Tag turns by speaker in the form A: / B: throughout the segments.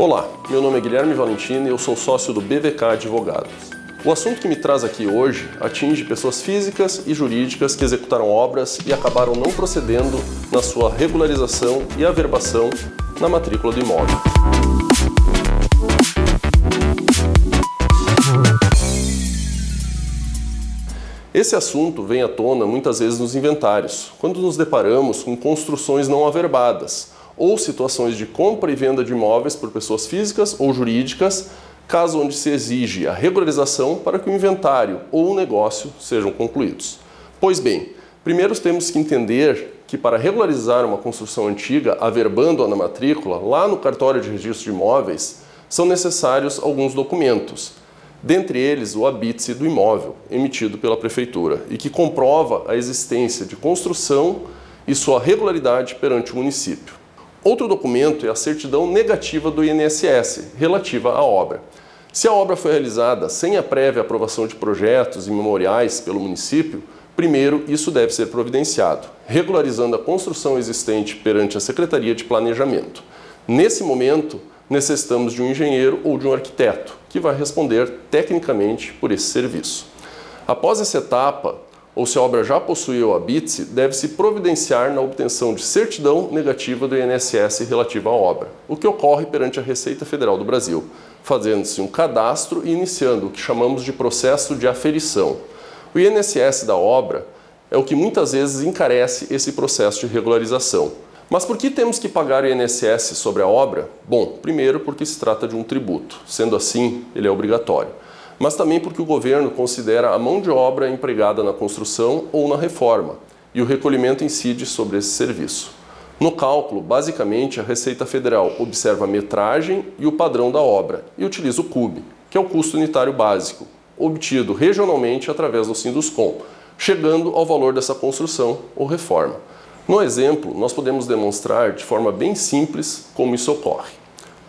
A: Olá, meu nome é Guilherme Valentino e eu sou sócio do BVK Advogados. O assunto que me traz aqui hoje atinge pessoas físicas e jurídicas que executaram obras e acabaram não procedendo na sua regularização e averbação na matrícula do imóvel. Esse assunto vem à tona muitas vezes nos inventários, quando nos deparamos com construções não averbadas ou situações de compra e venda de imóveis por pessoas físicas ou jurídicas, caso onde se exige a regularização para que o inventário ou o negócio sejam concluídos. Pois bem, primeiro temos que entender que para regularizar uma construção antiga, averbando-a na matrícula, lá no cartório de registro de imóveis, são necessários alguns documentos, dentre eles o habite do imóvel, emitido pela prefeitura, e que comprova a existência de construção e sua regularidade perante o município. Outro documento é a certidão negativa do INSS, relativa à obra. Se a obra foi realizada sem a prévia aprovação de projetos e memoriais pelo município, primeiro isso deve ser providenciado, regularizando a construção existente perante a Secretaria de Planejamento. Nesse momento, necessitamos de um engenheiro ou de um arquiteto, que vai responder tecnicamente por esse serviço. Após essa etapa, ou se a obra já possuiu a BITSE, deve-se providenciar na obtenção de certidão negativa do INSS relativa à obra, o que ocorre perante a Receita Federal do Brasil, fazendo-se um cadastro e iniciando o que chamamos de processo de aferição. O INSS da obra é o que muitas vezes encarece esse processo de regularização. Mas por que temos que pagar o INSS sobre a obra? Bom, primeiro porque se trata de um tributo. Sendo assim, ele é obrigatório mas também porque o governo considera a mão de obra empregada na construção ou na reforma, e o recolhimento incide sobre esse serviço. No cálculo, basicamente, a Receita Federal observa a metragem e o padrão da obra e utiliza o CUB, que é o custo unitário básico, obtido regionalmente através do Sinduscom, chegando ao valor dessa construção ou reforma. No exemplo, nós podemos demonstrar de forma bem simples como isso ocorre.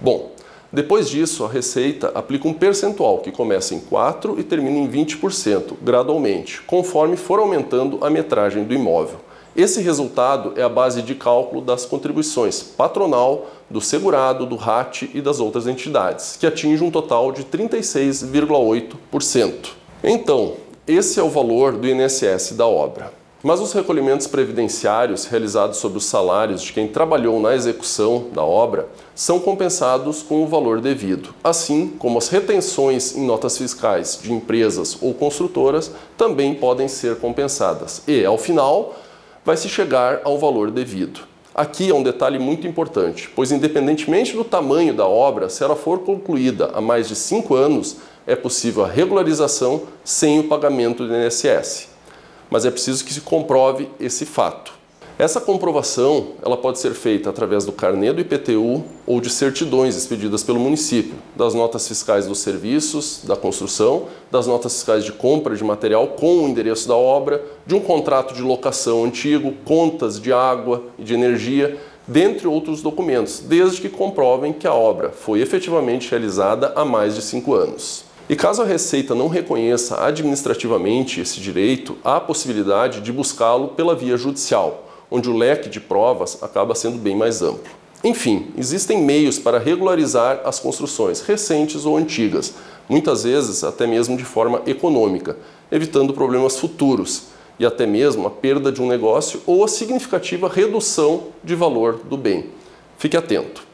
A: Bom, depois disso, a Receita aplica um percentual que começa em 4% e termina em 20%, gradualmente, conforme for aumentando a metragem do imóvel. Esse resultado é a base de cálculo das contribuições patronal, do segurado, do RAT e das outras entidades, que atinge um total de 36,8%. Então, esse é o valor do INSS da obra. Mas os recolhimentos previdenciários realizados sobre os salários de quem trabalhou na execução da obra são compensados com o valor devido, assim como as retenções em notas fiscais de empresas ou construtoras também podem ser compensadas. E, ao final, vai se chegar ao valor devido. Aqui é um detalhe muito importante, pois, independentemente do tamanho da obra, se ela for concluída há mais de cinco anos, é possível a regularização sem o pagamento do INSS mas é preciso que se comprove esse fato. Essa comprovação ela pode ser feita através do carnê do IPTU ou de certidões expedidas pelo município, das notas fiscais dos serviços, da construção, das notas fiscais de compra de material com o endereço da obra, de um contrato de locação antigo, contas de água e de energia, dentre outros documentos, desde que comprovem que a obra foi efetivamente realizada há mais de cinco anos. E caso a Receita não reconheça administrativamente esse direito, há a possibilidade de buscá-lo pela via judicial, onde o leque de provas acaba sendo bem mais amplo. Enfim, existem meios para regularizar as construções recentes ou antigas, muitas vezes até mesmo de forma econômica, evitando problemas futuros e até mesmo a perda de um negócio ou a significativa redução de valor do bem. Fique atento.